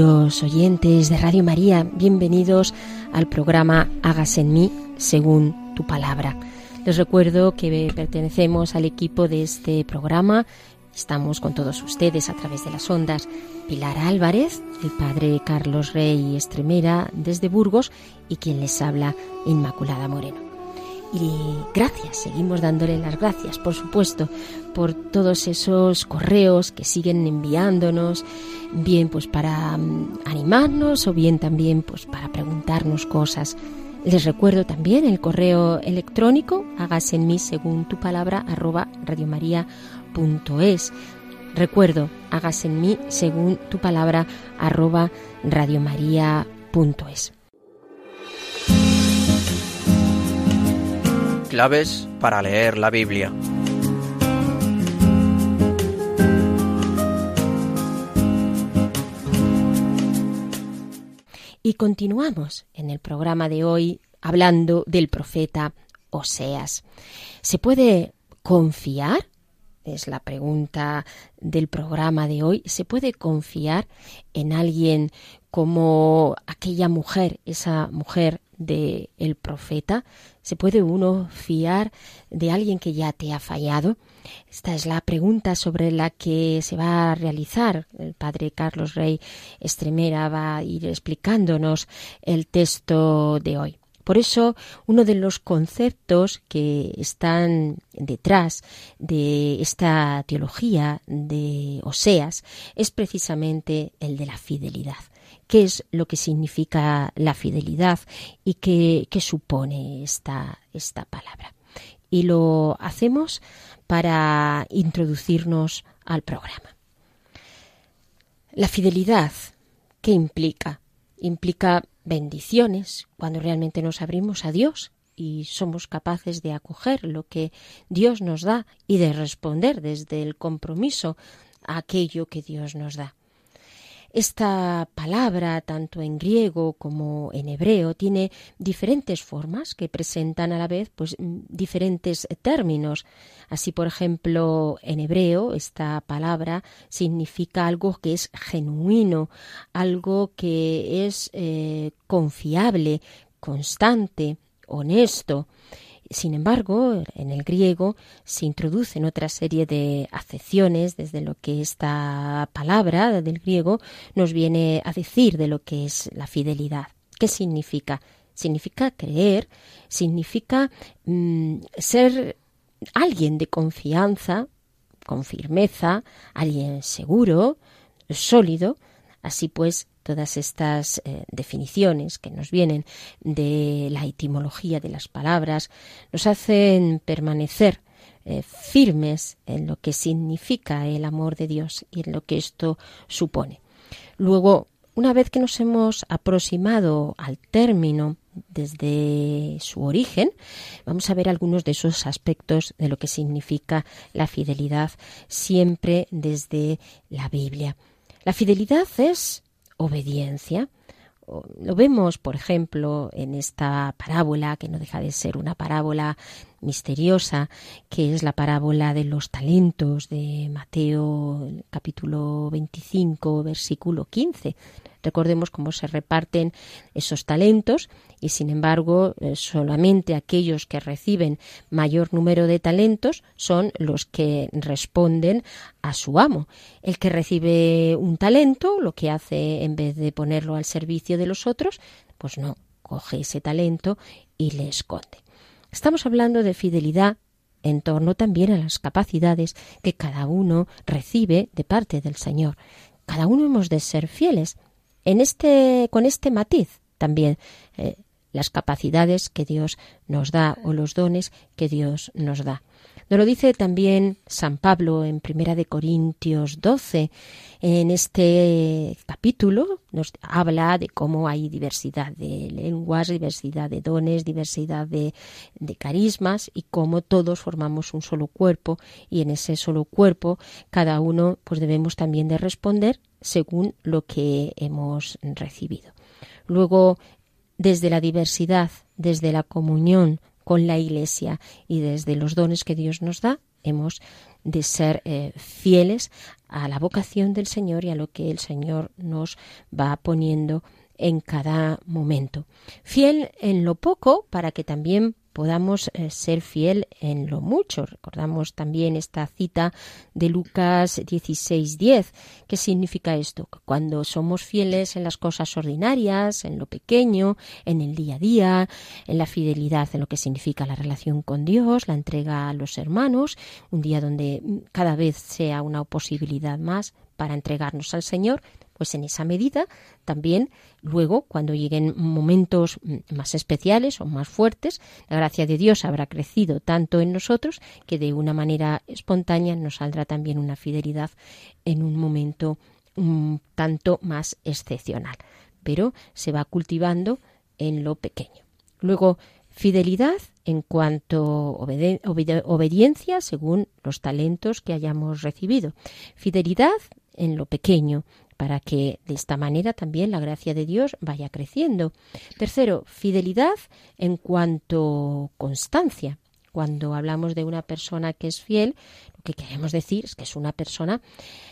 Oyentes de Radio María, bienvenidos al programa Hágase en mí según tu palabra. Les recuerdo que pertenecemos al equipo de este programa. Estamos con todos ustedes a través de las ondas. Pilar Álvarez, el padre Carlos Rey Estremera desde Burgos y quien les habla, Inmaculada Moreno. Y gracias, seguimos dándole las gracias, por supuesto, por todos esos correos que siguen enviándonos, bien pues para mm, animarnos o bien también pues para preguntarnos cosas. Les recuerdo también el correo electrónico, hágase en mí según tu palabra, arroba radiomaria.es. Recuerdo, hágase en mí según tu palabra, arroba radiomaria.es. Para leer la Biblia. Y continuamos en el programa de hoy hablando del profeta Oseas. ¿Se puede confiar? Es la pregunta del programa de hoy. ¿Se puede confiar en alguien como aquella mujer, esa mujer del el profeta? ¿Se puede uno fiar de alguien que ya te ha fallado? Esta es la pregunta sobre la que se va a realizar. El padre Carlos Rey Estremera va a ir explicándonos el texto de hoy. Por eso, uno de los conceptos que están detrás de esta teología de Oseas es precisamente el de la fidelidad. ¿Qué es lo que significa la fidelidad y qué, supone esta, esta palabra? Y lo hacemos para introducirnos al programa. La fidelidad, ¿qué implica? Implica bendiciones cuando realmente nos abrimos a Dios y somos capaces de acoger lo que Dios nos da y de responder desde el compromiso a aquello que Dios nos da. Esta palabra, tanto en griego como en hebreo, tiene diferentes formas que presentan a la vez pues, diferentes términos. Así, por ejemplo, en hebreo esta palabra significa algo que es genuino, algo que es eh, confiable, constante, honesto. Sin embargo, en el griego se introducen otra serie de acepciones desde lo que esta palabra del griego nos viene a decir de lo que es la fidelidad. ¿Qué significa? Significa creer, significa mm, ser alguien de confianza, con firmeza, alguien seguro, sólido. Así pues, todas estas eh, definiciones que nos vienen de la etimología de las palabras nos hacen permanecer eh, firmes en lo que significa el amor de Dios y en lo que esto supone. Luego, una vez que nos hemos aproximado al término desde su origen, vamos a ver algunos de esos aspectos de lo que significa la fidelidad siempre desde la Biblia. La fidelidad es obediencia. Lo vemos, por ejemplo, en esta parábola, que no deja de ser una parábola misteriosa, que es la parábola de los talentos de Mateo capítulo 25, versículo 15. Recordemos cómo se reparten esos talentos y sin embargo eh, solamente aquellos que reciben mayor número de talentos son los que responden a su amo. El que recibe un talento lo que hace en vez de ponerlo al servicio de los otros, pues no, coge ese talento y le esconde. Estamos hablando de fidelidad en torno también a las capacidades que cada uno recibe de parte del Señor. Cada uno hemos de ser fieles en este, con este matiz también eh, las capacidades que Dios nos da o los dones que Dios nos da. Nos lo dice también San Pablo en Primera de Corintios 12. En este capítulo nos habla de cómo hay diversidad de lenguas, diversidad de dones, diversidad de, de carismas y cómo todos formamos un solo cuerpo y en ese solo cuerpo cada uno pues debemos también de responder según lo que hemos recibido. Luego, desde la diversidad, desde la comunión con la Iglesia y desde los dones que Dios nos da, hemos de ser eh, fieles a la vocación del Señor y a lo que el Señor nos va poniendo en cada momento. Fiel en lo poco para que también podamos eh, ser fiel en lo mucho. Recordamos también esta cita de Lucas 16:10. ¿Qué significa esto? Que cuando somos fieles en las cosas ordinarias, en lo pequeño, en el día a día, en la fidelidad en lo que significa la relación con Dios, la entrega a los hermanos, un día donde cada vez sea una posibilidad más para entregarnos al Señor, pues en esa medida también luego, cuando lleguen momentos más especiales o más fuertes, la gracia de Dios habrá crecido tanto en nosotros que de una manera espontánea nos saldrá también una fidelidad en un momento un tanto más excepcional. Pero se va cultivando en lo pequeño. Luego, fidelidad en cuanto obediencia según los talentos que hayamos recibido. Fidelidad en lo pequeño, para que de esta manera también la gracia de Dios vaya creciendo. Tercero, fidelidad en cuanto constancia. Cuando hablamos de una persona que es fiel, lo que queremos decir es que es una persona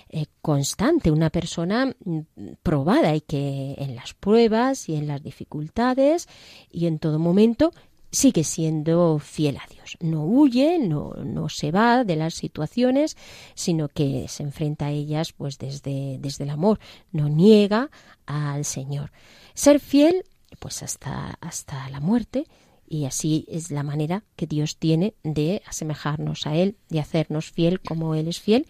eh, constante, una persona mm, probada y que en las pruebas y en las dificultades y en todo momento sigue siendo fiel a Dios. No huye, no, no se va de las situaciones, sino que se enfrenta a ellas pues desde, desde el amor, no niega al Señor. Ser fiel pues hasta, hasta la muerte y así es la manera que Dios tiene de asemejarnos a Él, de hacernos fiel como Él es fiel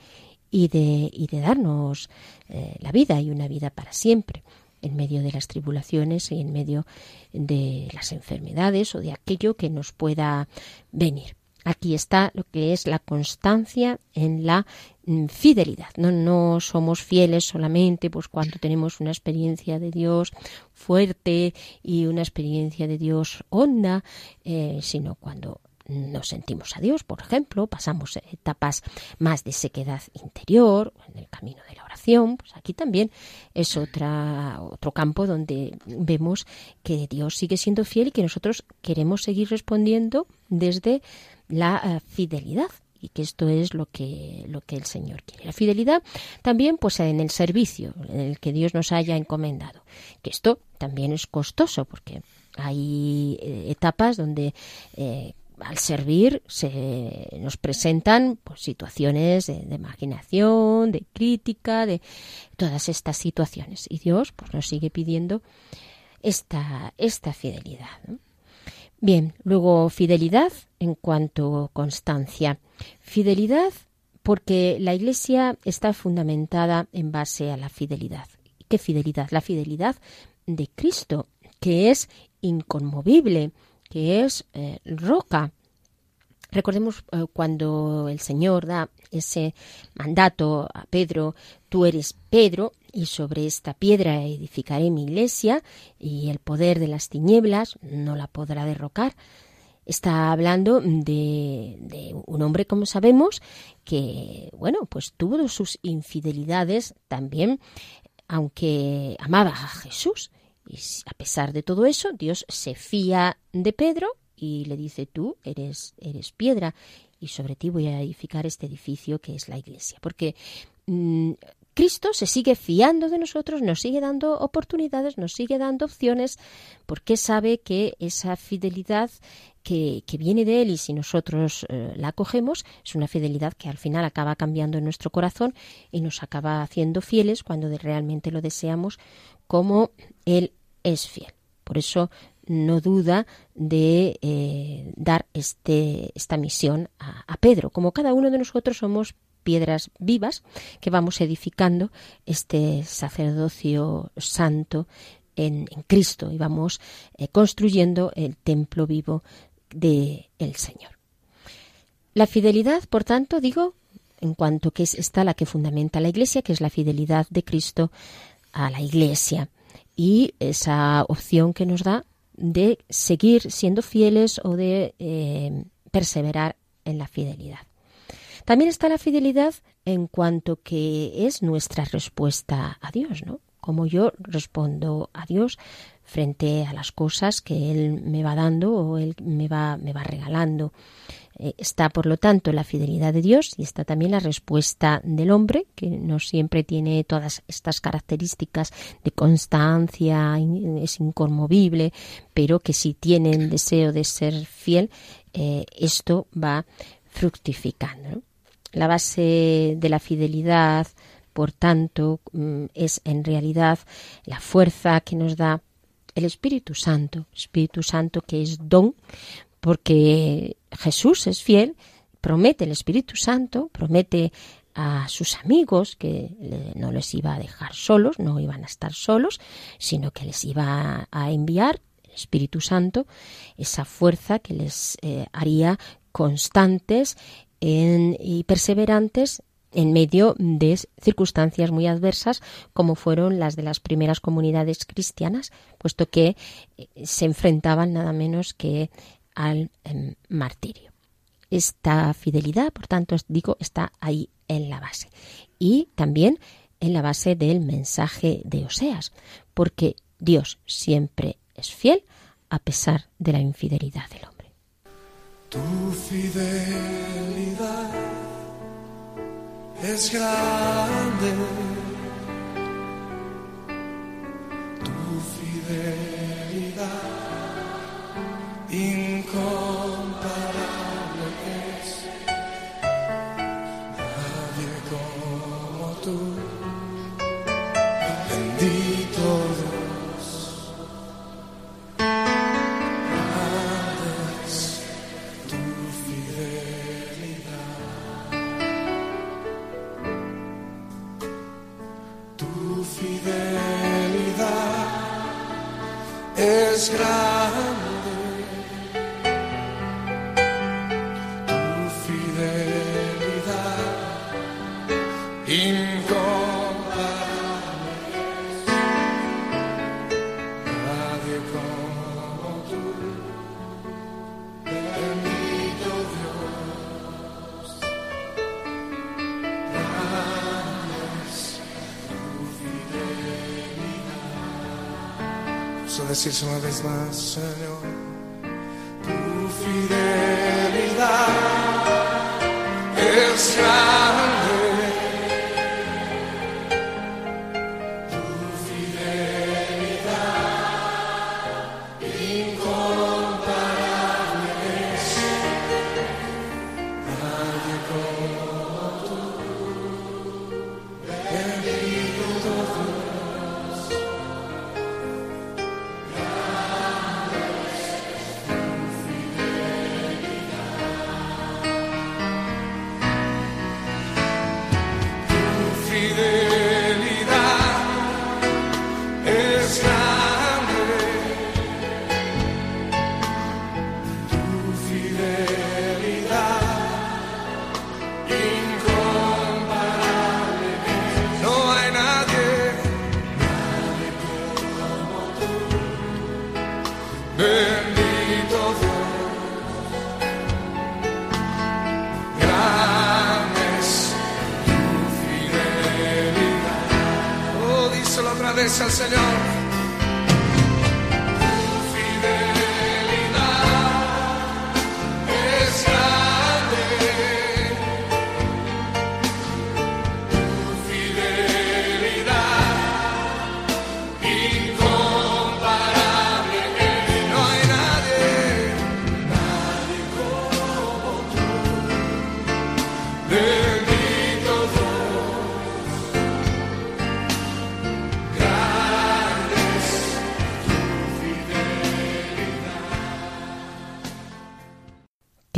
y de, y de darnos eh, la vida y una vida para siempre en medio de las tribulaciones y en medio de las enfermedades o de aquello que nos pueda venir. Aquí está lo que es la constancia en la mm, fidelidad. No, no somos fieles solamente pues cuando tenemos una experiencia de Dios fuerte y una experiencia de Dios honda, eh, sino cuando nos sentimos a Dios, por ejemplo, pasamos etapas más de sequedad interior, en el camino de la oración, pues aquí también es otra, otro campo donde vemos que Dios sigue siendo fiel y que nosotros queremos seguir respondiendo desde la eh, fidelidad y que esto es lo que lo que el Señor quiere. La fidelidad también pues en el servicio en el que Dios nos haya encomendado, que esto también es costoso porque hay eh, etapas donde eh, al servir se nos presentan pues, situaciones de, imaginación, de crítica, de todas estas situaciones. Y Dios pues, nos sigue pidiendo esta, esta fidelidad. Bien, luego fidelidad en cuanto constancia. Fidelidad porque la Iglesia está fundamentada en base a la fidelidad. ¿Qué fidelidad? La fidelidad de Cristo, que es inconmovible, que es eh, roca. Recordemos eh, cuando el Señor da ese mandato a Pedro, tú eres Pedro y sobre esta piedra edificaré mi iglesia y el poder de las tinieblas no la podrá derrocar. Está hablando de, de, un hombre, como sabemos, que, bueno, pues tuvo sus infidelidades también, aunque amaba a Jesús. Y a pesar de todo eso, Dios se fía de Pedro y le dice tú eres, eres piedra y sobre ti voy a edificar este edificio que es la iglesia. Porque mm, Cristo se sigue fiando de nosotros, nos sigue dando oportunidades, nos sigue dando opciones, porque sabe que esa fidelidad que, viene de Él y si nosotros eh, la acogemos, es una fidelidad que al final acaba cambiando en nuestro corazón y nos acaba haciendo fieles cuando realmente lo deseamos, como Él es fiel. Por eso no duda de eh, dar este, esta misión a, Pedro. Como cada uno de nosotros somos piedras vivas que vamos edificando este sacerdocio santo en, Cristo y vamos eh, construyendo el templo vivo del el Señor. La fidelidad, por tanto, digo, en cuanto que es esta la que fundamenta la Iglesia, que es la fidelidad de Cristo a la Iglesia y esa opción que nos da de seguir siendo fieles o de eh, perseverar en la fidelidad. También está la fidelidad en cuanto que es nuestra respuesta a Dios, ¿no? Como yo respondo a Dios frente a las cosas que Él me va dando o Él me va, me va regalando. Eh, está, por lo tanto, la fidelidad de Dios y está también la respuesta del hombre, que no siempre tiene todas estas características de constancia, es inconmovible, pero que si tiene el deseo de ser fiel, eh, esto va fructificando. La base de la fidelidad, por tanto, mm, es en realidad la fuerza que nos da el Espíritu Santo, Espíritu Santo que es don, porque Jesús es fiel, promete el Espíritu Santo, promete a sus amigos que no les iba a dejar solos, no iban a estar solos, sino que les iba a enviar el Espíritu Santo, esa fuerza que les eh, haría constantes y perseverantes en medio de circunstancias muy adversas como fueron las de las primeras comunidades cristianas, puesto que eh, se enfrentaban nada menos que al em, martirio. Esta fidelidad, por tanto, digo, está ahí en la base. Y también en la base del mensaje de Oseas, porque Dios siempre es fiel a pesar de la infidelidad del hombre. Tu fidelidad es grande. Tu fidelidad incomparable decirse una vez más, Señor.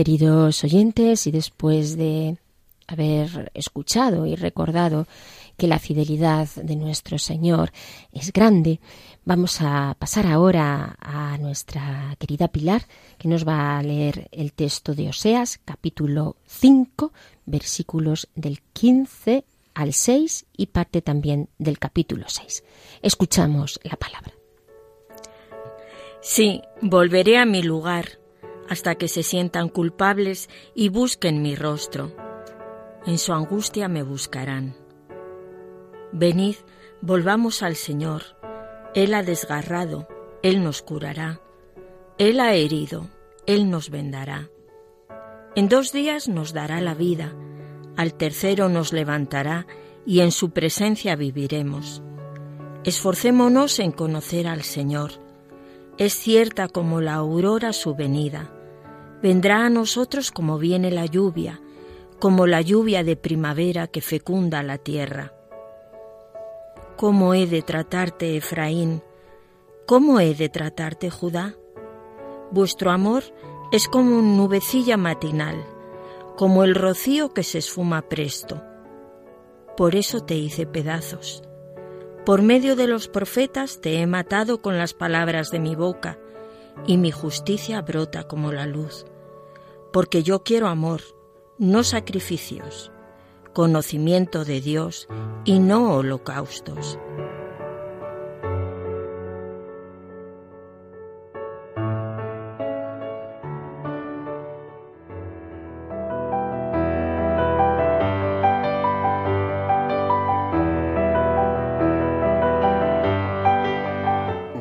Queridos oyentes, y después de haber escuchado y recordado que la fidelidad de nuestro Señor es grande, vamos a pasar ahora a nuestra querida Pilar, que nos va a leer el texto de Oseas, capítulo 5, versículos del 15 al 6 y parte también del capítulo 6. Escuchamos la palabra. Sí, volveré a mi lugar hasta que se sientan culpables y busquen mi rostro. En su angustia me buscarán. Venid, volvamos al Señor. Él ha desgarrado, Él nos curará. Él ha herido, Él nos vendará. En dos días nos dará la vida, al tercero nos levantará y en su presencia viviremos. Esforcémonos en conocer al Señor. Es cierta como la aurora su venida. Vendrá a nosotros como viene la lluvia, como la lluvia de primavera que fecunda la tierra. ¿Cómo he de tratarte, Efraín? ¿Cómo he de tratarte, Judá? Vuestro amor es como una nubecilla matinal, como el rocío que se esfuma presto. Por eso te hice pedazos. Por medio de los profetas te he matado con las palabras de mi boca, y mi justicia brota como la luz. Porque yo quiero amor, no sacrificios conocimiento de Dios y no holocaustos.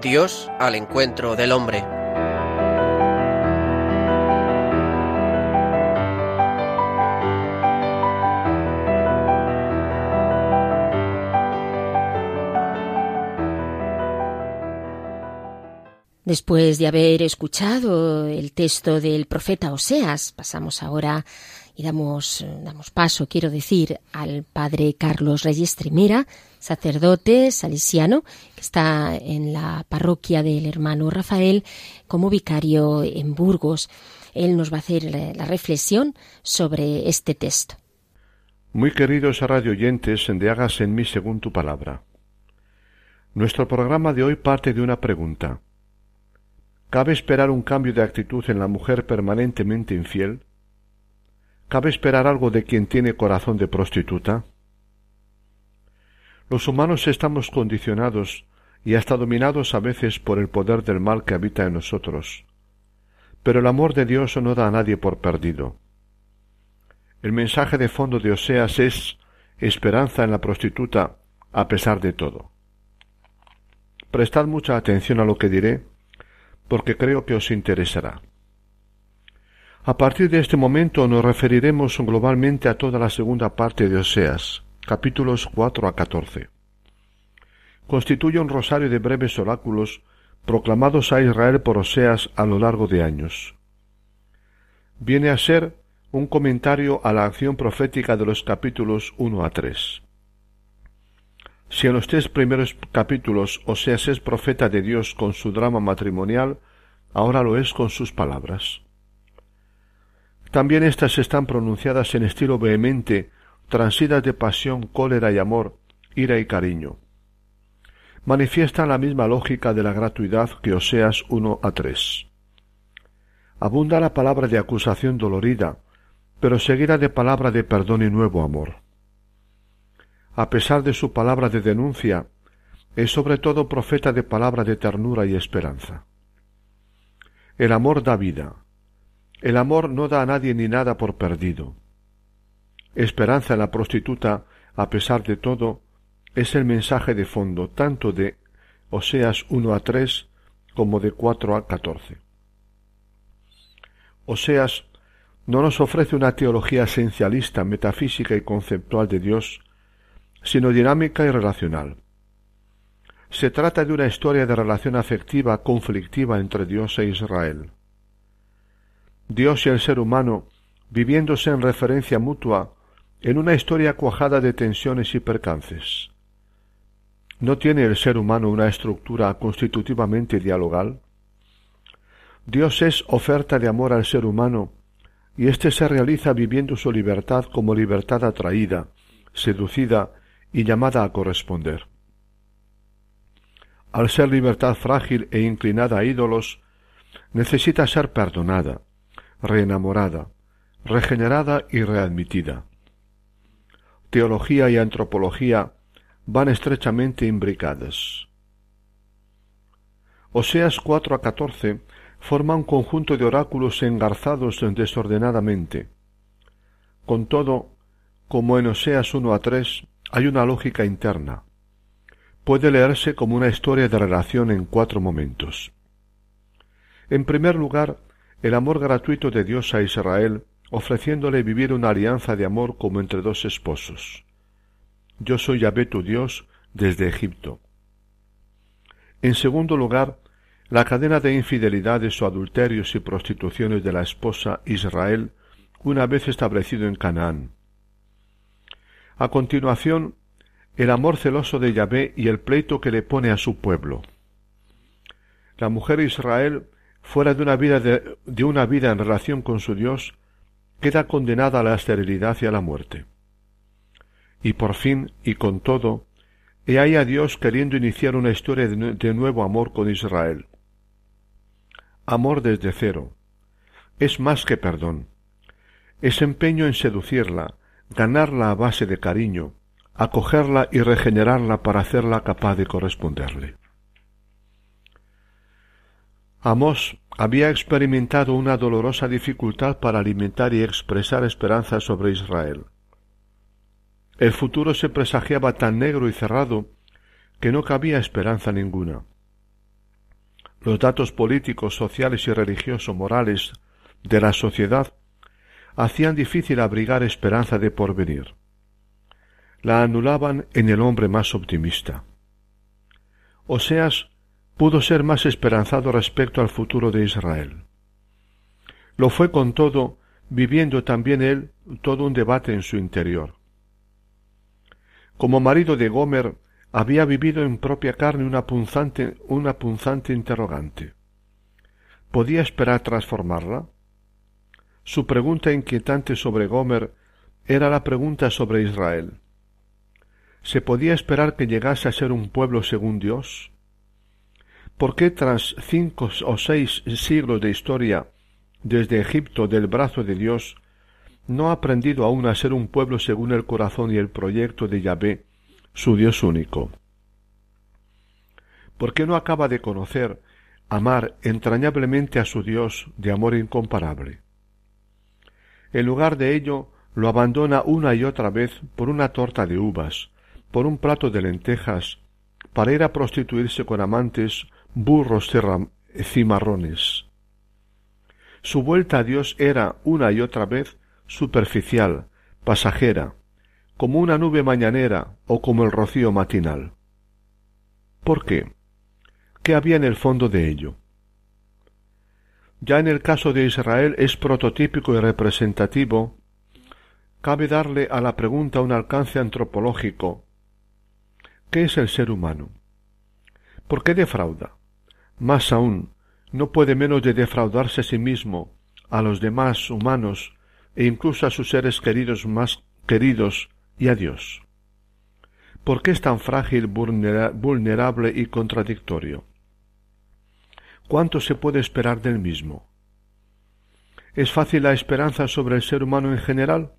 Dios al encuentro del hombre. Después de haber escuchado el texto del profeta Oseas, pasamos ahora y damos, damos paso, quiero decir, al padre Carlos Reyes Tremera, sacerdote salesiano, que está en la parroquia del hermano Rafael como vicario en Burgos. Él nos va a hacer la reflexión sobre este texto. Muy queridos radio oyentes, Hágase en mí según tu palabra. Nuestro programa de hoy parte de una pregunta. ¿Cabe esperar un cambio de actitud en la mujer permanentemente infiel? ¿Cabe esperar algo de quien tiene corazón de prostituta? Los humanos estamos condicionados y hasta dominados a veces por el poder del mal que habita en nosotros. Pero el amor de Dios no da a nadie por perdido. El mensaje de fondo de Oseas es esperanza en la prostituta a pesar de todo. Prestad mucha atención a lo que diré porque creo que os interesará. A partir de este momento nos referiremos globalmente a toda la segunda parte de Oseas, capítulos 4 a 14. Constituye un rosario de breves oráculos proclamados a Israel por Oseas a lo largo de años. Viene a ser un comentario a la acción profética de los capítulos 1 a 3. Si en los tres primeros capítulos Oseas es profeta de Dios con su drama matrimonial, ahora lo es con sus palabras. También éstas están pronunciadas en estilo vehemente, transidas de pasión, cólera y amor, ira y cariño. Manifiestan la misma lógica de la gratuidad que Oseas 1 a 3. Abunda la palabra de acusación dolorida, pero seguida de palabra de perdón y nuevo amor a pesar de su palabra de denuncia, es sobre todo profeta de palabra de ternura y esperanza. El amor da vida. El amor no da a nadie ni nada por perdido. Esperanza en la prostituta, a pesar de todo, es el mensaje de fondo tanto de Oseas 1 a 3 como de 4 a 14. Oseas no nos ofrece una teología esencialista, metafísica y conceptual de Dios, sino dinámica y relacional. Se trata de una historia de relación afectiva conflictiva entre Dios e Israel. Dios y el ser humano viviéndose en referencia mutua en una historia cuajada de tensiones y percances. ¿No tiene el ser humano una estructura constitutivamente dialogal? Dios es oferta de amor al ser humano y éste se realiza viviendo su libertad como libertad atraída, seducida y llamada a corresponder. Al ser libertad frágil e inclinada a ídolos, necesita ser perdonada, reenamorada, regenerada y readmitida. Teología y antropología van estrechamente imbricadas. Oseas 4 a 14 forma un conjunto de oráculos engarzados desordenadamente. Con todo, como en Oseas 1 a 3, hay una lógica interna. Puede leerse como una historia de relación en cuatro momentos. En primer lugar, el amor gratuito de Dios a Israel, ofreciéndole vivir una alianza de amor como entre dos esposos. Yo soy Yahvé tu Dios desde Egipto. En segundo lugar, la cadena de infidelidades o adulterios y prostituciones de la esposa Israel una vez establecido en Canaán. A continuación, el amor celoso de Yahvé y el pleito que le pone a su pueblo. La mujer Israel, fuera de una vida, de, una vida en relación con su Dios, queda condenada a la esterilidad y a la muerte. Y por fin, y con todo, he ahí a Dios queriendo iniciar una historia de nuevo amor con Israel. Amor desde cero. Es más que perdón. Es empeño en seducirla, ganarla a base de cariño, acogerla y regenerarla para hacerla capaz de corresponderle. Amós había experimentado una dolorosa dificultad para alimentar y expresar esperanza sobre Israel. El futuro se presagiaba tan negro y cerrado que no cabía esperanza ninguna. Los datos políticos, sociales y religiosos morales de la sociedad hacían difícil abrigar esperanza de porvenir. La anulaban en el hombre más optimista. Oseas pudo ser más esperanzado respecto al futuro de Israel. Lo fue con todo, viviendo también él todo un debate en su interior. Como marido de Gomer, había vivido en propia carne una punzante, una punzante interrogante. ¿Podía esperar transformarla? Su pregunta inquietante sobre Gomer era la pregunta sobre Israel. ¿Se podía esperar que llegase a ser un pueblo según Dios? ¿Por qué tras cinco o seis siglos de historia desde Egipto del brazo de Dios no ha aprendido aún a ser un pueblo según el corazón y el proyecto de Yahvé, su Dios único? ¿Por qué no acaba de conocer, amar entrañablemente a su Dios de amor incomparable? En lugar de ello, lo abandona una y otra vez por una torta de uvas, por un plato de lentejas, para ir a prostituirse con amantes, burros cimarrones. Su vuelta a Dios era una y otra vez superficial, pasajera, como una nube mañanera o como el rocío matinal. ¿Por qué? ¿Qué había en el fondo de ello? Ya en el caso de Israel es prototípico y representativo, cabe darle a la pregunta un alcance antropológico. ¿Qué es el ser humano? ¿Por qué defrauda? Más aún, no puede menos de defraudarse a sí mismo, a los demás humanos e incluso a sus seres queridos más queridos y a Dios. ¿Por qué es tan frágil, vulnerable y contradictorio? ¿Cuánto se puede esperar del mismo? ¿Es fácil la esperanza sobre el ser humano en general?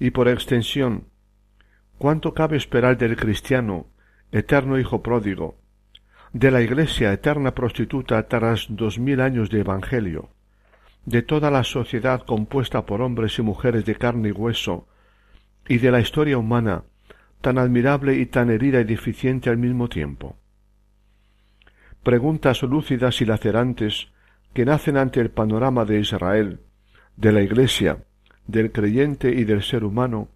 Y por extensión, ¿cuánto cabe esperar del cristiano, eterno hijo pródigo, de la Iglesia eterna prostituta tras dos mil años de Evangelio, de toda la sociedad compuesta por hombres y mujeres de carne y hueso, y de la historia humana, tan admirable y tan herida y deficiente al mismo tiempo? Preguntas lúcidas y lacerantes que nacen ante el panorama de Israel, de la Iglesia, del creyente y del ser humano,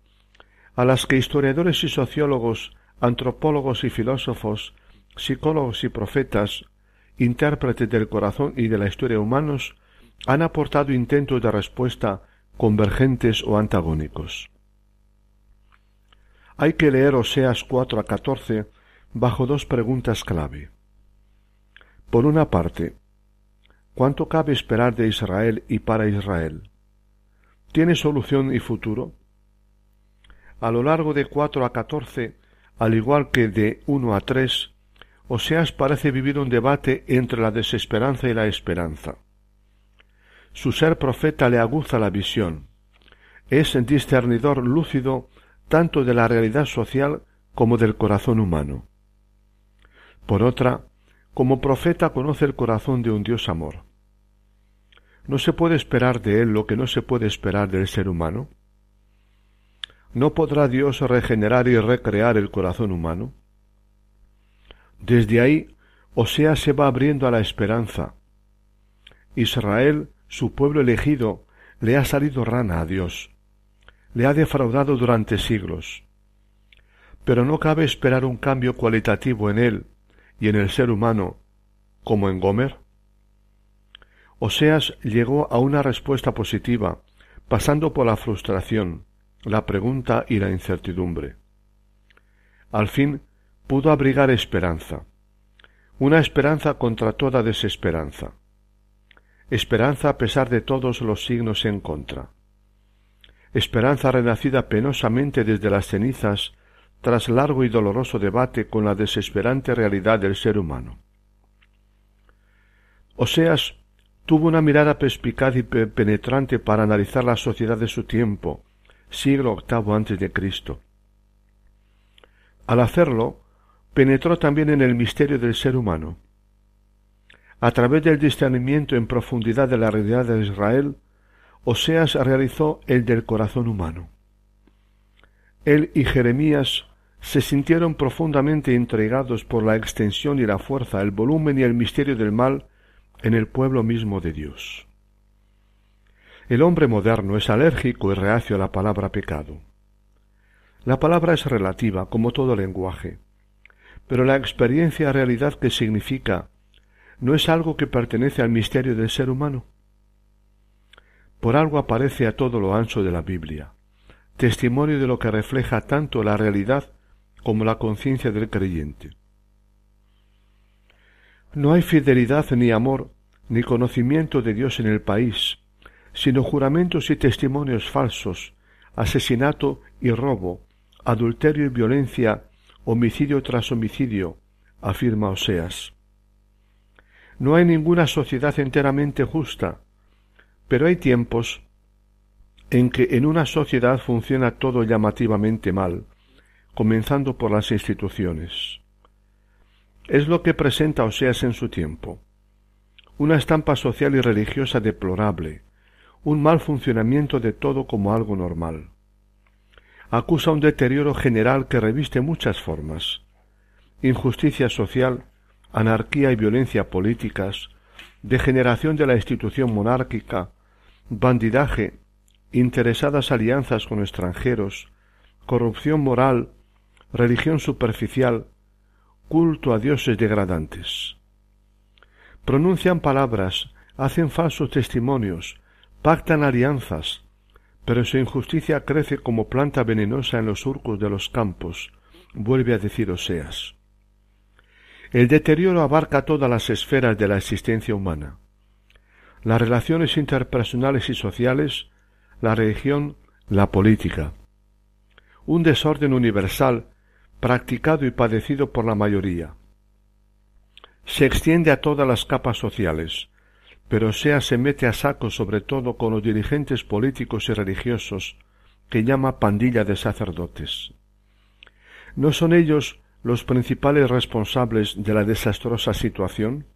a las que historiadores y sociólogos, antropólogos y filósofos, psicólogos y profetas, intérpretes del corazón y de la historia humanos, han aportado intentos de respuesta convergentes o antagónicos. Hay que leer Oseas 4 a 14 bajo dos preguntas clave. Por una parte, ¿cuánto cabe esperar de Israel y para Israel? ¿Tiene solución y futuro? A lo largo de cuatro a catorce, al igual que de uno a tres, Oseas parece vivir un debate entre la desesperanza y la esperanza. Su ser profeta le aguza la visión. Es discernidor lúcido tanto de la realidad social como del corazón humano. Por otra, como profeta conoce el corazón de un Dios amor. ¿No se puede esperar de él lo que no se puede esperar del ser humano? ¿No podrá Dios regenerar y recrear el corazón humano? Desde ahí, Osea se va abriendo a la esperanza. Israel, su pueblo elegido, le ha salido rana a Dios. Le ha defraudado durante siglos. Pero no cabe esperar un cambio cualitativo en él y en el ser humano, como en Gomer. Oseas llegó a una respuesta positiva, pasando por la frustración, la pregunta y la incertidumbre. Al fin pudo abrigar esperanza, una esperanza contra toda desesperanza, esperanza a pesar de todos los signos en contra, esperanza renacida penosamente desde las cenizas tras largo y doloroso debate con la desesperante realidad del ser humano. Oseas tuvo una mirada perspicaz y penetrante para analizar la sociedad de su tiempo, siglo VIII antes de Cristo. Al hacerlo, penetró también en el misterio del ser humano. A través del discernimiento en profundidad de la realidad de Israel, Oseas realizó el del corazón humano. Él y Jeremías se sintieron profundamente intrigados por la extensión y la fuerza, el volumen y el misterio del mal en el pueblo mismo de Dios. El hombre moderno es alérgico y reacio a la palabra pecado. La palabra es relativa, como todo lenguaje. Pero la experiencia realidad que significa no es algo que pertenece al misterio del ser humano. Por algo aparece a todo lo ancho de la Biblia, testimonio de lo que refleja tanto la realidad como la conciencia del creyente. No hay fidelidad ni amor ni conocimiento de Dios en el país, sino juramentos y testimonios falsos, asesinato y robo, adulterio y violencia homicidio tras homicidio, afirma Oseas. No hay ninguna sociedad enteramente justa, pero hay tiempos en que en una sociedad funciona todo llamativamente mal, comenzando por las instituciones. Es lo que presenta Oseas en su tiempo. Una estampa social y religiosa deplorable, un mal funcionamiento de todo como algo normal acusa un deterioro general que reviste muchas formas injusticia social, anarquía y violencia políticas, degeneración de la institución monárquica, bandidaje, interesadas alianzas con extranjeros, corrupción moral, religión superficial, culto a dioses degradantes. Pronuncian palabras, hacen falsos testimonios, pactan alianzas, pero su injusticia crece como planta venenosa en los surcos de los campos, vuelve a decir Oseas. El deterioro abarca todas las esferas de la existencia humana. Las relaciones interpersonales y sociales, la religión, la política. Un desorden universal, practicado y padecido por la mayoría. Se extiende a todas las capas sociales, pero sea se mete a saco sobre todo con los dirigentes políticos y religiosos que llama pandilla de sacerdotes. ¿No son ellos los principales responsables de la desastrosa situación?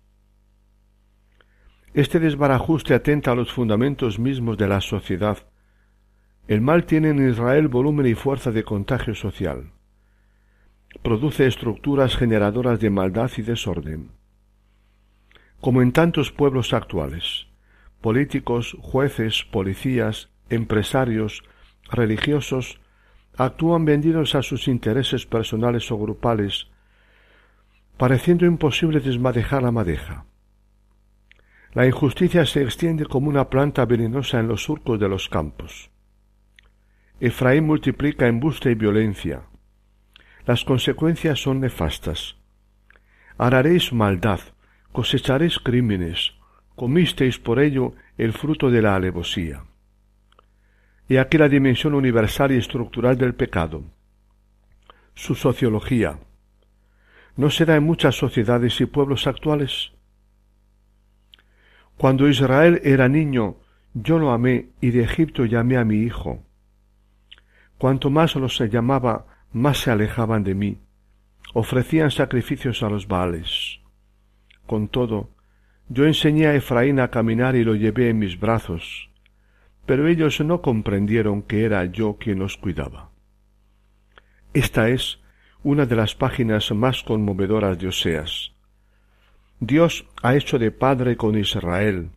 Este desbarajuste atenta a los fundamentos mismos de la sociedad. El mal tiene en Israel volumen y fuerza de contagio social. Produce estructuras generadoras de maldad y desorden como en tantos pueblos actuales. Políticos, jueces, policías, empresarios, religiosos, actúan vendidos a sus intereses personales o grupales, pareciendo imposible desmadejar la madeja. La injusticia se extiende como una planta venenosa en los surcos de los campos. Efraín multiplica embuste y violencia. Las consecuencias son nefastas. Araréis maldad, cosecharéis crímenes, comisteis por ello el fruto de la alevosía. Y aquí la dimensión universal y estructural del pecado. Su sociología. ¿No se da en muchas sociedades y pueblos actuales? Cuando Israel era niño, yo lo amé y de Egipto llamé a mi hijo. Cuanto más los llamaba, más se alejaban de mí. Ofrecían sacrificios a los Baales. Con todo, yo enseñé a Efraín a caminar y lo llevé en mis brazos, pero ellos no comprendieron que era yo quien los cuidaba. Esta es una de las páginas más conmovedoras de Oseas. Dios ha hecho de padre con Israel,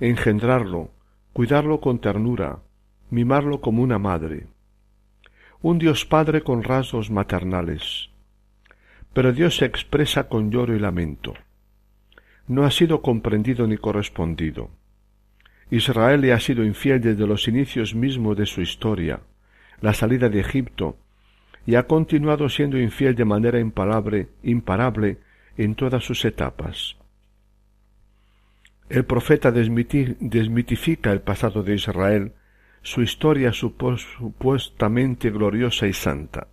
engendrarlo, cuidarlo con ternura, mimarlo como una madre. Un Dios Padre con rasgos maternales. Pero Dios se expresa con lloro y lamento no ha sido comprendido ni correspondido. Israel le ha sido infiel desde los inicios mismos de su historia, la salida de Egipto, y ha continuado siendo infiel de manera imparable, imparable en todas sus etapas. El profeta desmitifica el pasado de Israel, su historia supuestamente gloriosa y santa.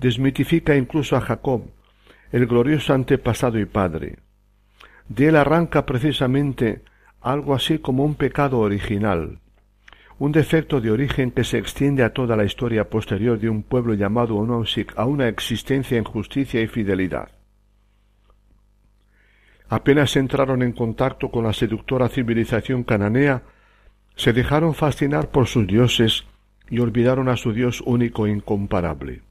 Desmitifica incluso a Jacob, el glorioso antepasado y padre, de él arranca precisamente algo así como un pecado original, un defecto de origen que se extiende a toda la historia posterior de un pueblo llamado a una existencia en justicia y fidelidad. Apenas entraron en contacto con la seductora civilización cananea, se dejaron fascinar por sus dioses y olvidaron a su Dios único e incomparable.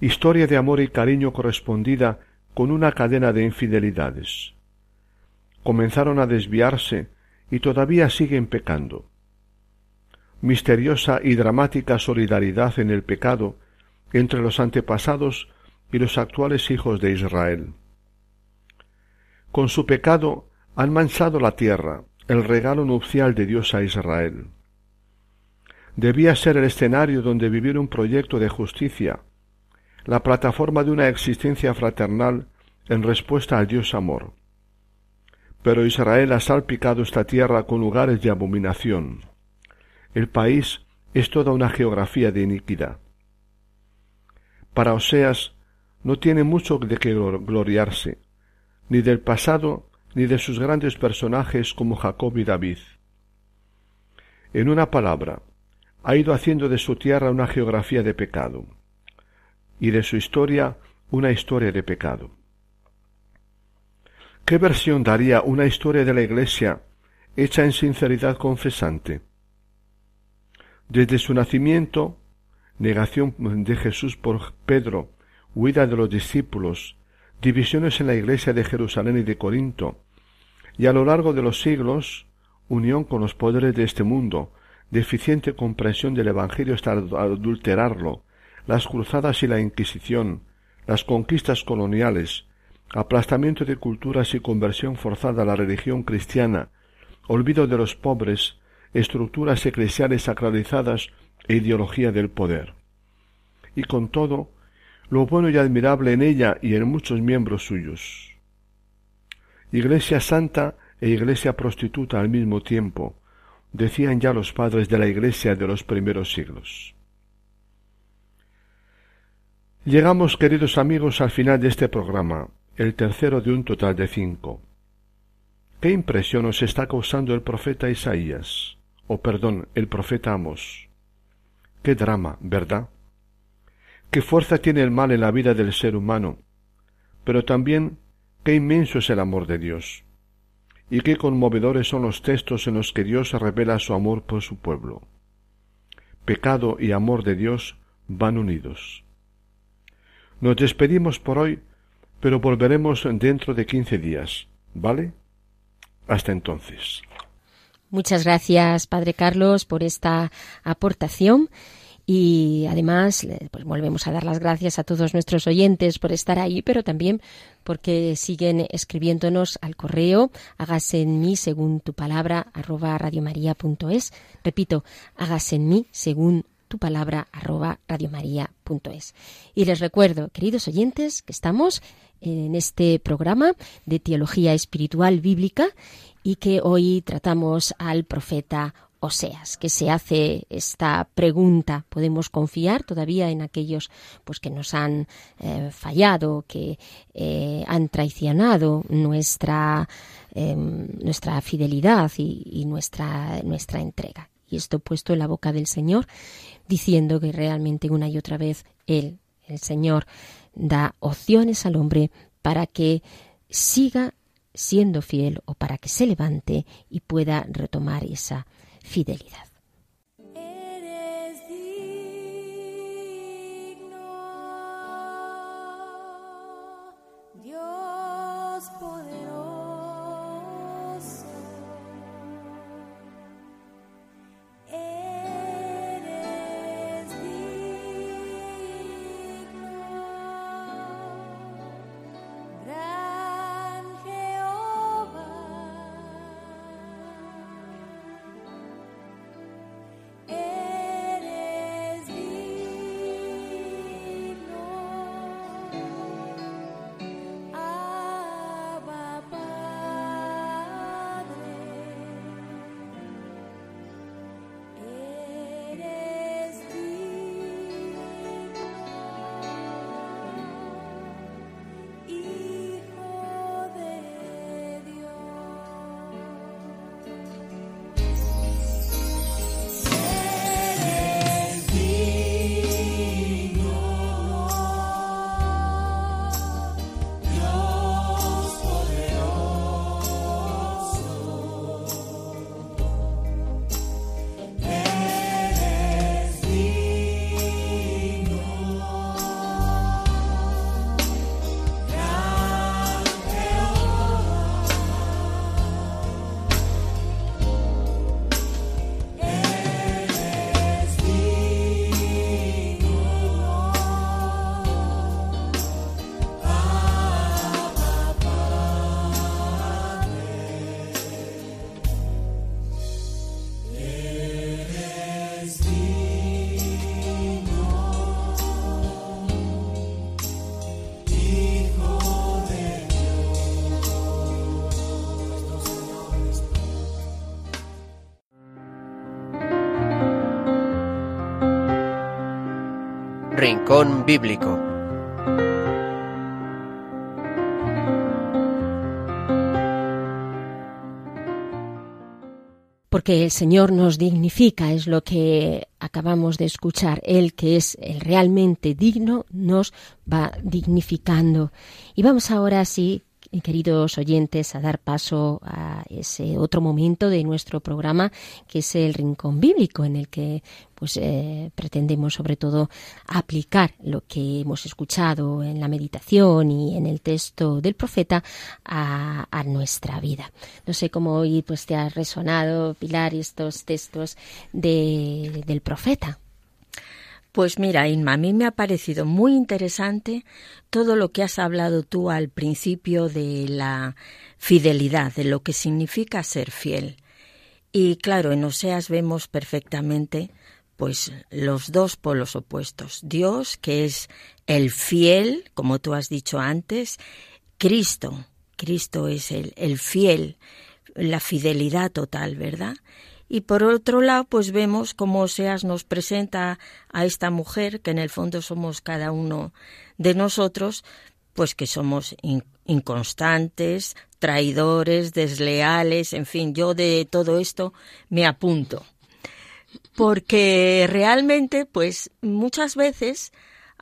Historia de amor y cariño correspondida con una cadena de infidelidades. Comenzaron a desviarse y todavía siguen pecando. Misteriosa y dramática solidaridad en el pecado entre los antepasados y los actuales hijos de Israel. Con su pecado han manchado la tierra, el regalo nupcial de Dios a Israel. Debía ser el escenario donde vivir un proyecto de justicia, la plataforma de una existencia fraternal en respuesta al Dios amor. Pero Israel ha salpicado esta tierra con lugares de abominación. El país es toda una geografía de iniquidad. Para Oseas no tiene mucho de qué gloriarse, ni del pasado ni de sus grandes personajes como Jacob y David. En una palabra, ha ido haciendo de su tierra una geografía de pecado y de su historia una historia de pecado. ¿Qué versión daría una historia de la Iglesia hecha en sinceridad confesante? Desde su nacimiento, negación de Jesús por Pedro, huida de los discípulos, divisiones en la Iglesia de Jerusalén y de Corinto, y a lo largo de los siglos, unión con los poderes de este mundo, deficiente comprensión del Evangelio hasta adulterarlo, las cruzadas y la Inquisición, las conquistas coloniales, aplastamiento de culturas y conversión forzada a la religión cristiana, olvido de los pobres, estructuras eclesiales sacralizadas e ideología del poder. Y con todo, lo bueno y admirable en ella y en muchos miembros suyos. Iglesia santa e iglesia prostituta al mismo tiempo, decían ya los padres de la iglesia de los primeros siglos. Llegamos, queridos amigos, al final de este programa, el tercero de un total de cinco. ¿Qué impresión nos está causando el profeta Isaías? O perdón, el profeta Amos. Qué drama, ¿verdad? Qué fuerza tiene el mal en la vida del ser humano, pero también qué inmenso es el amor de Dios, y qué conmovedores son los textos en los que Dios revela su amor por su pueblo. Pecado y amor de Dios van unidos. Nos despedimos por hoy, pero volveremos dentro de quince días, ¿vale? Hasta entonces. Muchas gracias, Padre Carlos, por esta aportación. Y además, pues volvemos a dar las gracias a todos nuestros oyentes por estar ahí, pero también porque siguen escribiéndonos al correo, hágase en mí según tu palabra, arroba radiomaria.es. Repito, hágase en mí según tu palabra arroba radiomaria.es. Y les recuerdo, queridos oyentes, que estamos en este programa de Teología Espiritual Bíblica y que hoy tratamos al profeta Oseas, que se hace esta pregunta, ¿podemos confiar todavía en aquellos pues que nos han eh, fallado, que eh, han traicionado nuestra, em, nuestra fidelidad y, nuestra, nuestra entrega? Y esto puesto en la boca del Señor, diciendo que realmente una y otra vez Él, el Señor, da opciones al hombre para que siga siendo fiel o para que se levante y pueda retomar esa fidelidad. Rincón Bíblico. Porque el Señor nos dignifica, es lo que acabamos de escuchar. Él que es el realmente digno nos va dignificando. Y vamos ahora sí queridos oyentes, a dar paso a ese otro momento de nuestro programa, que es el Rincón Bíblico, en el que pues eh, pretendemos sobre todo aplicar lo que hemos escuchado en la meditación y en el texto del profeta a, nuestra vida. No sé cómo hoy pues te ha resonado, Pilar, estos textos de, del profeta. Pues mira, Inma, a mí me ha parecido muy interesante todo lo que has hablado tú al principio de la fidelidad, de lo que significa ser fiel. Y claro, en Oseas vemos perfectamente pues los dos polos opuestos. Dios, que es el fiel, como tú has dicho antes, Cristo, Cristo es el, el fiel, la fidelidad total, ¿verdad? Y por otro lado, pues vemos cómo Oseas nos presenta a esta mujer, que en el fondo somos cada uno de nosotros, pues que somos inconstantes, traidores, desleales, en fin, yo de todo esto me apunto. Porque realmente, pues muchas veces,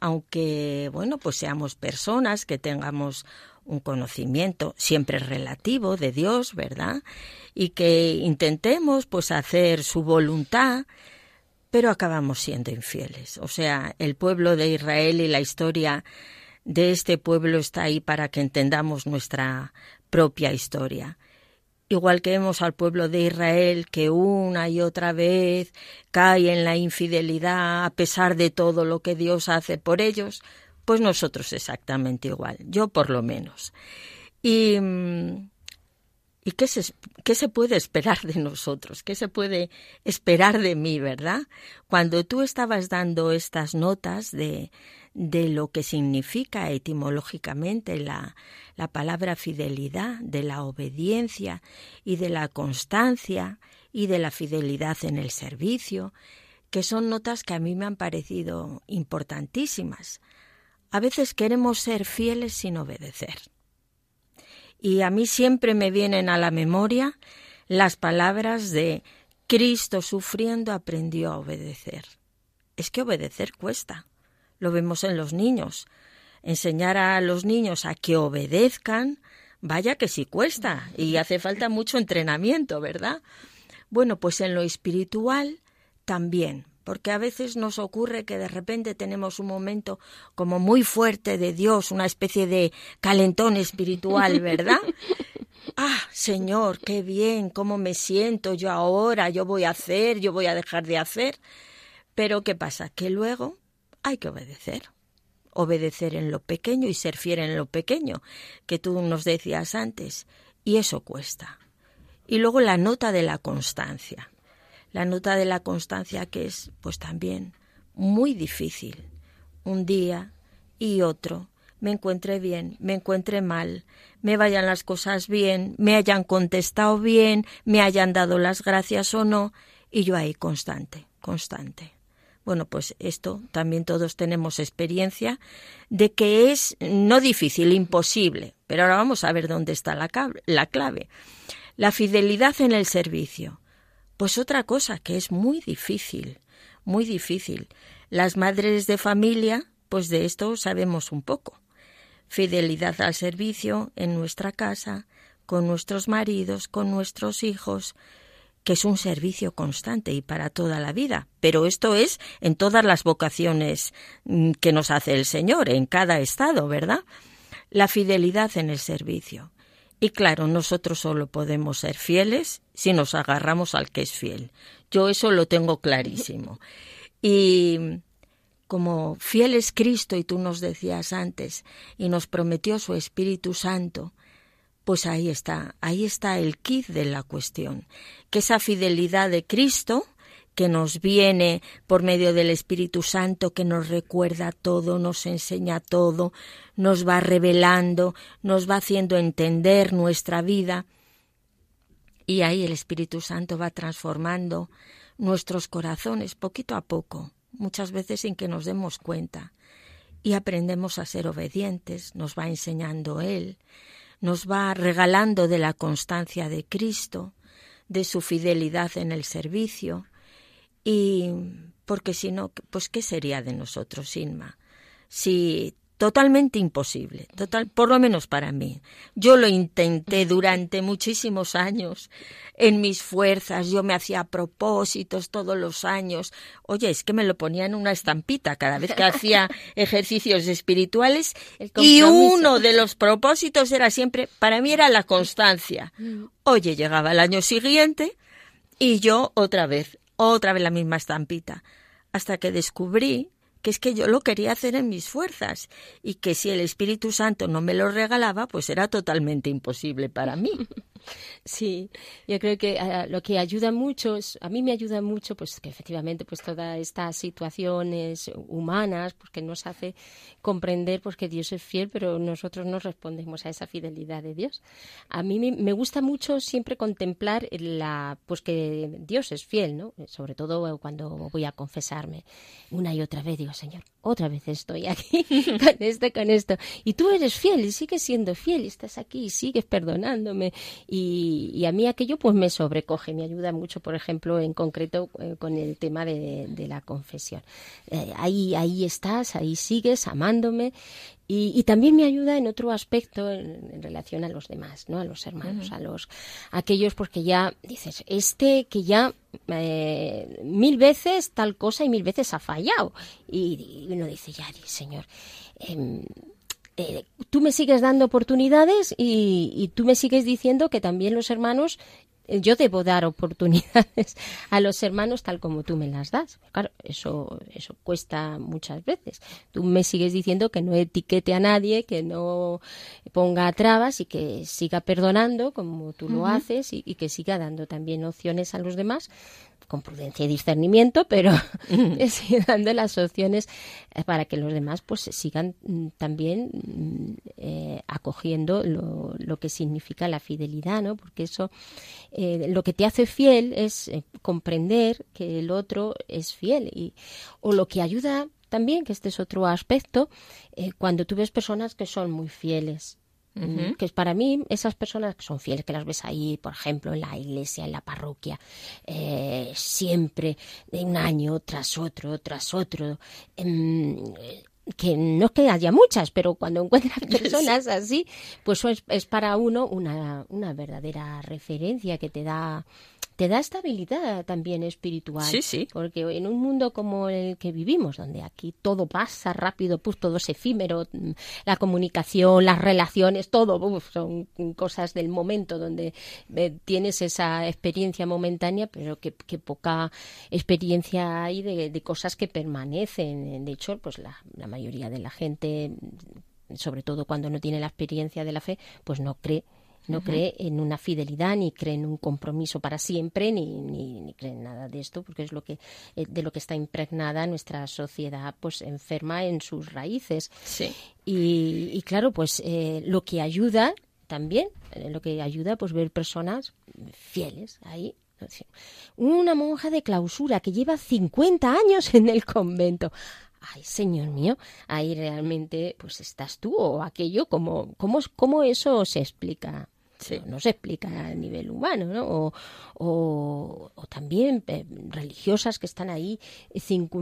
aunque, bueno, pues seamos personas que tengamos un conocimiento siempre relativo de Dios, ¿verdad? Y que intentemos pues hacer su voluntad, pero acabamos siendo infieles. O sea, el pueblo de Israel y la historia de este pueblo está ahí para que entendamos nuestra propia historia. Igual que vemos al pueblo de Israel que una y otra vez cae en la infidelidad a pesar de todo lo que Dios hace por ellos, pues nosotros exactamente igual, yo por lo menos. Y, ¿y qué, se, qué se puede esperar de nosotros? ¿Qué se puede esperar de mí, verdad? Cuando tú estabas dando estas notas de, de lo que significa etimológicamente la, la palabra fidelidad, de la obediencia y de la constancia y de la fidelidad en el servicio, que son notas que a mí me han parecido importantísimas. A veces queremos ser fieles sin obedecer. Y a mí siempre me vienen a la memoria las palabras de Cristo sufriendo aprendió a obedecer. Es que obedecer cuesta. Lo vemos en los niños. Enseñar a los niños a que obedezcan, vaya que sí cuesta y hace falta mucho entrenamiento, ¿verdad? Bueno, pues en lo espiritual también, porque a veces nos ocurre que de repente tenemos un momento como muy fuerte de Dios, una especie de calentón espiritual, ¿verdad? Ah, Señor, qué bien, cómo me siento yo ahora, yo voy a hacer, yo voy a dejar de hacer. Pero ¿qué pasa? Que luego hay que obedecer. Obedecer en lo pequeño y ser fiel en lo pequeño, que tú nos decías antes. Y eso cuesta. Y luego la nota de la constancia. La nota de la constancia que es, pues también, muy difícil. Un día y otro me encuentre bien, me encuentre mal, me vayan las cosas bien, me hayan contestado bien, me hayan dado las gracias o no, y yo ahí constante, constante. Bueno, pues esto también todos tenemos experiencia de que es no difícil, imposible. Pero ahora vamos a ver dónde está la, la clave. La fidelidad en el servicio. Pues otra cosa que es muy difícil, muy difícil. Las madres de familia, pues de esto sabemos un poco fidelidad al servicio en nuestra casa, con nuestros maridos, con nuestros hijos, que es un servicio constante y para toda la vida. Pero esto es en todas las vocaciones mm, que nos hace el Señor, en cada estado, ¿verdad? La fidelidad en el servicio. Y claro, nosotros solo podemos ser fieles si nos agarramos al que es fiel. Yo eso lo tengo clarísimo. Y como fiel es Cristo y tú nos decías antes, y nos prometió su Espíritu Santo, pues ahí está, ahí está el kit de la cuestión, que esa fidelidad de Cristo, que nos viene por medio del Espíritu Santo, que nos recuerda todo, nos enseña todo, nos va revelando, nos va haciendo entender nuestra vida, y ahí el Espíritu Santo va transformando nuestros corazones poquito a poco, muchas veces sin que nos demos cuenta. Y aprendemos a ser obedientes, nos va enseñando Él, nos va regalando de la constancia de Cristo, de su fidelidad en el servicio, y porque si no, pues ¿qué sería de nosotros, Inma? Si totalmente imposible, total, por lo menos para mí. Yo lo intenté durante muchísimos años en mis fuerzas, yo me hacía propósitos todos los años. Oye, es que me lo ponía en una estampita cada vez que hacía ejercicios espirituales y uno de los propósitos era siempre, para mí era la constancia. Mm. Oye, llegaba el año siguiente y yo otra vez, otra vez la misma estampita, hasta que descubrí que es que yo lo quería hacer en mis fuerzas y que si el Espíritu Santo no me lo regalaba, pues era totalmente imposible para mí. Sí, yo creo que uh, lo que ayuda mucho, es, a mí me ayuda mucho, pues que efectivamente, pues todas estas situaciones humanas, pues que nos hace comprender, pues que Dios es fiel, pero nosotros no respondemos a esa fidelidad de Dios. A mí me, me gusta mucho siempre contemplar la, pues que Dios es fiel, ¿no? Sobre todo cuando voy a confesarme una y otra vez, digo, Señor, otra vez estoy aquí con esto, con esto. Y tú eres fiel y sigues siendo fiel y estás aquí y sigues perdonándome. Y, a mí aquello pues me sobrecoge, me ayuda mucho, por ejemplo, en concreto eh, con el tema de, la confesión. Eh, ahí, ahí estás, ahí sigues amándome y, también me ayuda en otro aspecto en, relación a los demás, ¿no? A los hermanos, a los aquellos porque ya dices, este que ya eh, mil veces tal cosa y mil veces ha fallado. Y, uno dice, ya, Señor, em, eh, tú me sigues dando oportunidades y, y, tú me sigues diciendo que también los hermanos yo debo dar oportunidades a los hermanos tal como tú me las das. Claro, eso, eso cuesta muchas veces. Tú me sigues diciendo que no etiquete a nadie, que no ponga trabas y que siga perdonando como tú lo haces y, que siga dando también opciones a los demás con prudencia y discernimiento, pero dando las opciones eh, para que los demás pues sigan mm, también mm, eh, acogiendo lo, lo, que significa la fidelidad, ¿no? Porque eso eh, lo que te hace fiel es eh, comprender que el otro es fiel y o lo que ayuda también, que este es otro aspecto, eh, cuando tú ves personas que son muy fieles. Mm, Que para mí, esas personas que son fieles, que las ves ahí, por ejemplo, en la iglesia, en la parroquia, eh, siempre, de un año tras otro, tras otro, em, que no es que haya muchas, pero cuando encuentras personas así, pues es, es para uno una, una verdadera referencia que te da te da estabilidad también espiritual. Sí, sí. Porque en un mundo como el que vivimos, donde aquí todo pasa rápido, pues todo es efímero, mm, la comunicación, las relaciones, todo uf, son cosas del momento donde eh, tienes esa experiencia momentánea, pero que, que poca experiencia hay de, de, cosas que permanecen. De hecho, pues la, la mayoría de la gente sobre todo cuando no tiene la experiencia de la fe, pues no cree no uh -huh. cree en una fidelidad, ni cree en un compromiso para siempre, ni, ni, ni, cree en nada de esto, porque es lo que eh, de lo que está impregnada nuestra sociedad, pues enferma en sus raíces. Sí. Y, y claro, pues eh, lo que ayuda también, eh, lo que ayuda, pues ver personas fieles ahí. Una monja de clausura que lleva 50 años en el convento ay, señor mío, ahí realmente pues estás tú o aquello, ¿cómo, cómo, cómo eso se explica? Sí. No, no, se explica a nivel humano, ¿no? O, o, o también eh, religiosas que están ahí cinco,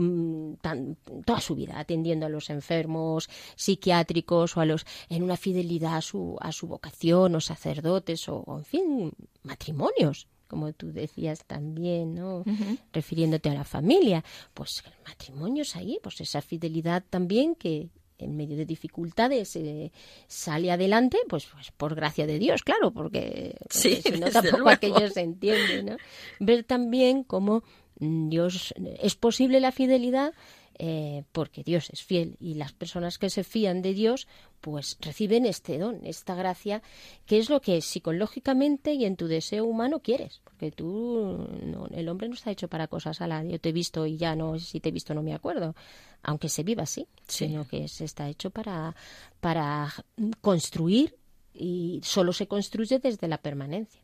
tan, toda su vida atendiendo a los enfermos psiquiátricos o a los en una fidelidad a su, a su vocación o sacerdotes o, o en fin matrimonios como tú decías también, ¿no? Uh -huh. Refiriéndote a la familia, pues el matrimonio es ahí, pues esa fidelidad también que en medio de dificultades eh, sale adelante, pues, pues por gracia de Dios, claro, porque, porque sí, si no tampoco luego. aquello se entiende, ¿no? Ver también cómo Dios es posible la fidelidad eh, porque Dios es fiel y las personas que se fían de Dios pues reciben este don, esta gracia, que es lo que psicológicamente y en tu deseo humano quieres, porque tú, no, el hombre no está hecho para cosas, a la yo te he visto y ya no, si te he visto no me acuerdo, aunque se viva así, sí. sino que se está hecho para, para construir y solo se construye desde la permanencia.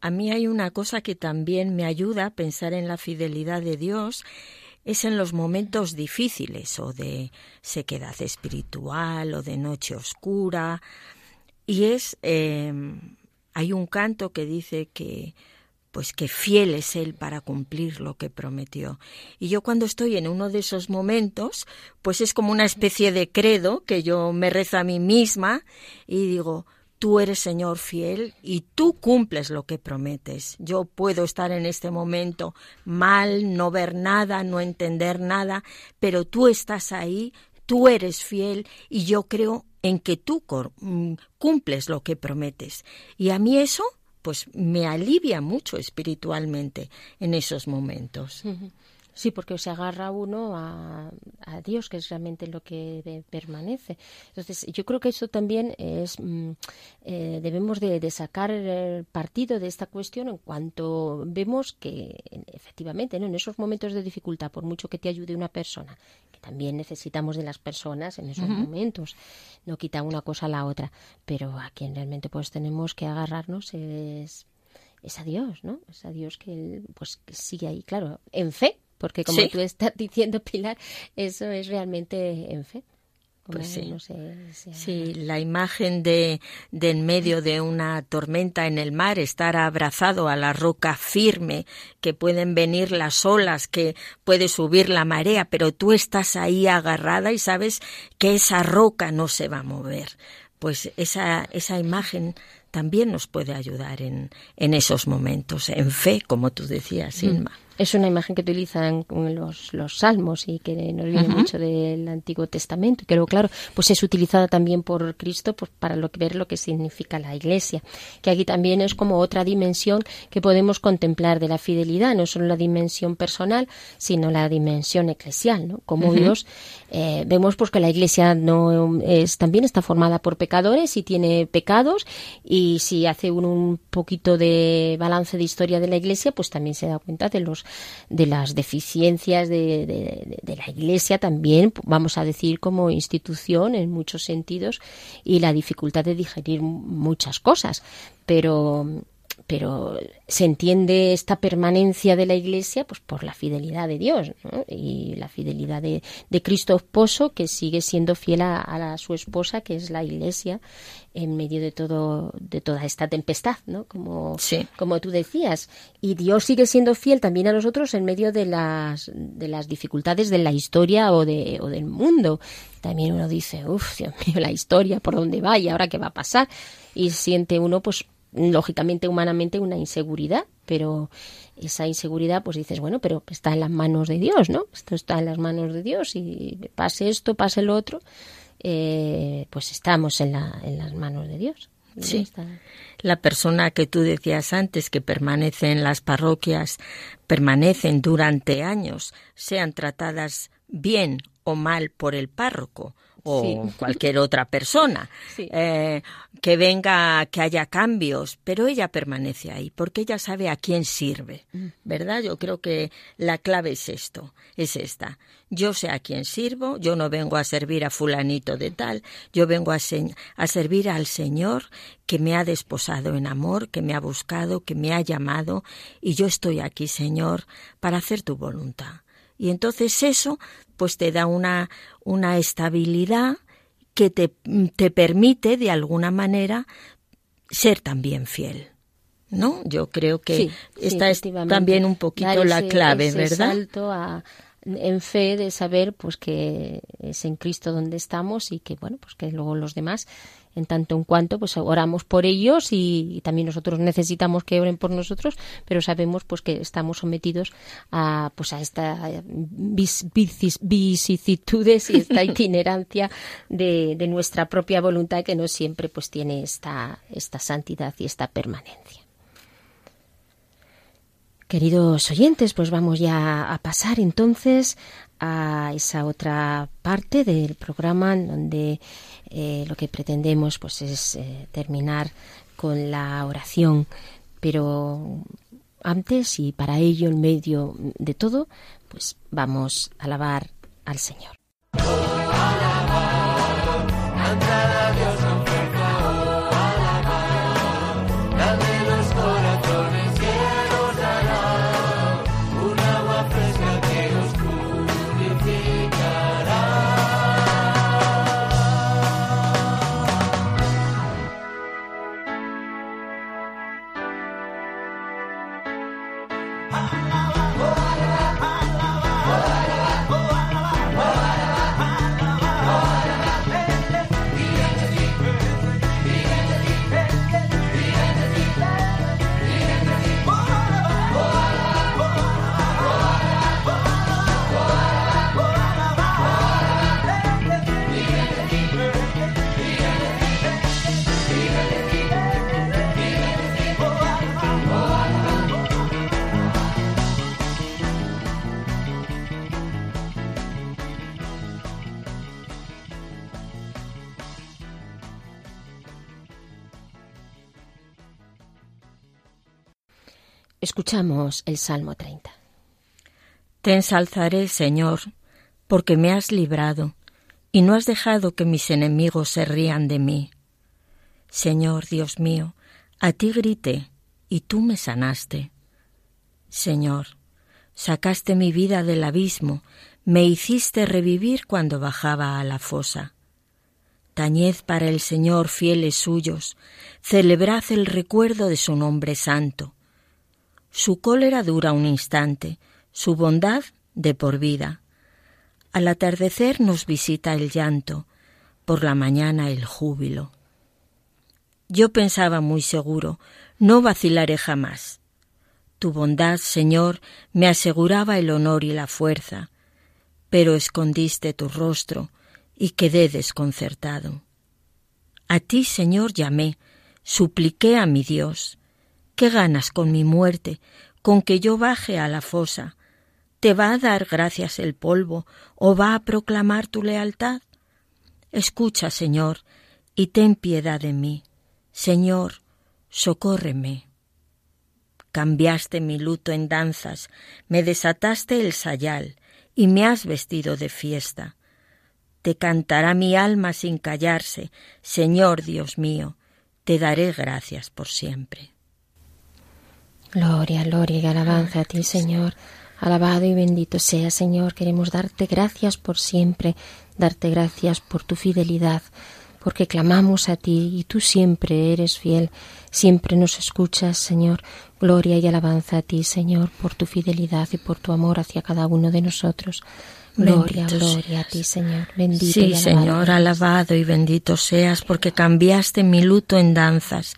A mí hay una cosa que también me ayuda a pensar en la fidelidad de Dios es en los momentos difíciles o de sequedad espiritual o de noche oscura. Y es, eh, hay un canto que dice que, pues que fiel es Él para cumplir lo que prometió. Y yo cuando estoy en uno de esos momentos, pues es como una especie de credo que yo me rezo a mí misma y digo, Tú eres Señor fiel y tú cumples lo que prometes. Yo puedo estar en este momento mal, no ver nada, no entender nada, pero tú estás ahí, tú eres fiel y yo creo en que tú mm, cumples lo que prometes. Y a mí eso, pues me alivia mucho espiritualmente en esos momentos. Sí, porque se agarra uno a, a, Dios, que es realmente lo que de, permanece. Entonces, yo creo que eso también es, mm, eh, debemos de, de, sacar el partido de esta cuestión en cuanto vemos que efectivamente, ¿no? en esos momentos de dificultad, por mucho que te ayude una persona, que también necesitamos de las personas en esos uh -huh. momentos, no quita una cosa a la otra, pero a quien realmente pues tenemos que agarrarnos es es a Dios, ¿no? Es a Dios que pues que sigue ahí, claro, en fe, porque como sí. tú estás diciendo, Pilar, eso es realmente en fe. Pues sí. No sé, si sí, la imagen de, de en medio de una tormenta en el mar, estar abrazado a la roca firme, que pueden venir las olas, que puede subir la marea, pero tú estás ahí agarrada y sabes que esa roca no se va a mover. Pues esa, esa imagen también nos puede ayudar en, en esos momentos, en fe, como tú decías, Inma. Mm. Es una imagen que utilizan los, los salmos y que nos viene uh -huh. mucho del Antiguo Testamento. Y creo, claro, pues es utilizada también por Cristo pues, para lo que, ver lo que significa la Iglesia. Que aquí también es como otra dimensión que podemos contemplar de la fidelidad, no solo la dimensión personal, sino la dimensión eclesial, ¿no? Como uh -huh. Dios, eh, vemos pues que la Iglesia no es, también está formada por pecadores y tiene pecados y si hace un poquito de balance de historia de la Iglesia, pues también se da cuenta de los de las deficiencias de, la Iglesia también, vamos a decir, como institución en muchos sentidos y la dificultad de digerir muchas cosas. Pero, pero se entiende esta permanencia de la Iglesia pues por la fidelidad de Dios ¿no? y la fidelidad de, de, Cristo esposo que sigue siendo fiel a, a, su esposa que es la Iglesia en medio de todo de toda esta tempestad, ¿no? Como sí. como tú decías y Dios sigue siendo fiel también a nosotros en medio de las de las dificultades de la historia o de o del mundo. También uno dice, uff, Dios mío, la historia por dónde va y ahora qué va a pasar y siente uno pues lógicamente humanamente una inseguridad, pero esa inseguridad pues dices, bueno, pero está en las manos de Dios, ¿no? Esto está en las manos de Dios y pase esto, pase lo otro, eh, pues estamos en, la, en las manos de Dios. Sí. Está. La persona que tú decías antes que permanece en las parroquias, permanecen durante años, sean tratadas bien o mal por el párroco o sí. cualquier otra persona, sí. eh, que venga, que haya cambios, pero ella permanece ahí porque ella sabe a quién sirve, ¿verdad? Yo creo que la clave es esto, es esta. Yo sé a quién sirvo, yo no vengo a servir a fulanito de tal, yo vengo a, a servir al Señor que me ha desposado en amor, que me ha buscado, que me ha llamado, y yo estoy aquí, Señor, para hacer tu voluntad. Y entonces eso pues te da una, una estabilidad que te, te permite de alguna manera ser también fiel. ¿No? Yo creo que sí, esta sí, es también un poquito ese, la clave, ese ¿verdad? Salto a, en fe de saber pues que es en Cristo donde estamos y que bueno, pues que luego los demás en tanto en cuanto pues oramos por ellos y, y, también nosotros necesitamos que oren por nosotros pero sabemos pues que estamos sometidos a pues a esta vis, vis, vicisitudes y esta itinerancia de, de, nuestra propia voluntad que no siempre pues tiene esta esta santidad y esta permanencia. Queridos oyentes, pues vamos ya a pasar entonces a esa otra parte del programa donde eh, lo que pretendemos pues es eh, terminar con la oración, pero antes y para ello en medio de todo, pues vamos a alabar al Señor. Escuchamos el Salmo 30. Te ensalzaré, Señor, porque me has librado y no has dejado que mis enemigos se rían de mí. Señor Dios mío, a ti grité y tú me sanaste. Señor, sacaste mi vida del abismo, me hiciste revivir cuando bajaba a la fosa. Tañed para el Señor fieles suyos, celebrad el recuerdo de su nombre santo. Su cólera dura un instante, su bondad de por vida. Al atardecer nos visita el llanto, por la mañana el júbilo. Yo pensaba muy seguro, no vacilaré jamás. Tu bondad, Señor, me aseguraba el honor y la fuerza, pero escondiste tu rostro y quedé desconcertado. A ti, Señor, llamé, supliqué a mi Dios. ¿Qué ganas con mi muerte, con que yo baje a la fosa? ¿Te va a dar gracias el polvo o va a proclamar tu lealtad? Escucha, Señor, y ten piedad de mí. Señor, socórreme. Cambiaste mi luto en danzas, me desataste el sayal y me has vestido de fiesta. Te cantará mi alma sin callarse, Señor Dios mío, te daré gracias por siempre. Gloria, gloria y alabanza a ti, Señor. Alabado y bendito sea, Señor. Queremos darte gracias por siempre, darte gracias por tu fidelidad, porque clamamos a ti y tú siempre eres fiel, siempre nos escuchas, Señor. Gloria y alabanza a ti, Señor, por tu fidelidad y por tu amor hacia cada uno de nosotros. Gloria, Bendito gloria a ti, Señor. Bendito Sí, y alabado Señor, alabado y bendito seas, porque cambiaste mi luto en danzas,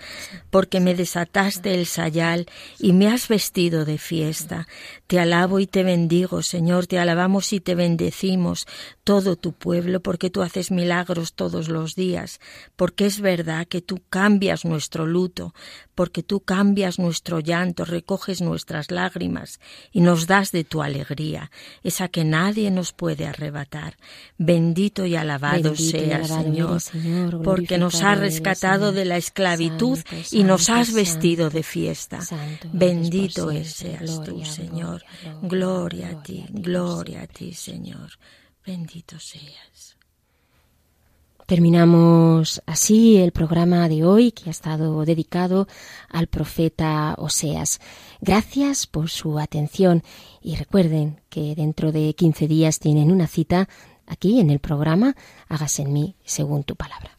porque me desataste el sayal y me has vestido de fiesta. Te alabo y te bendigo, Señor, te alabamos y te bendecimos, todo tu pueblo, porque tú haces milagros todos los días, porque es verdad que tú cambias nuestro luto, porque tú cambias nuestro llanto, recoges nuestras lágrimas y nos das de tu alegría, esa que nadie nos puede arrebatar. Bendito y alabado Bendito y seas, alabado Señor, porque nos eres, rescatado Señor. de la esclavitud Santo, y nos has vestido de fiesta. Bendito seas tú, Señor. gloria, a ti, gloria a ti, Señor. Bendito seas. Terminamos así el programa de hoy que ha estado dedicado al profeta Oseas. Gracias por su atención y recuerden que dentro de 15 días tienen una cita aquí en el programa Hágase en mí según tu palabra.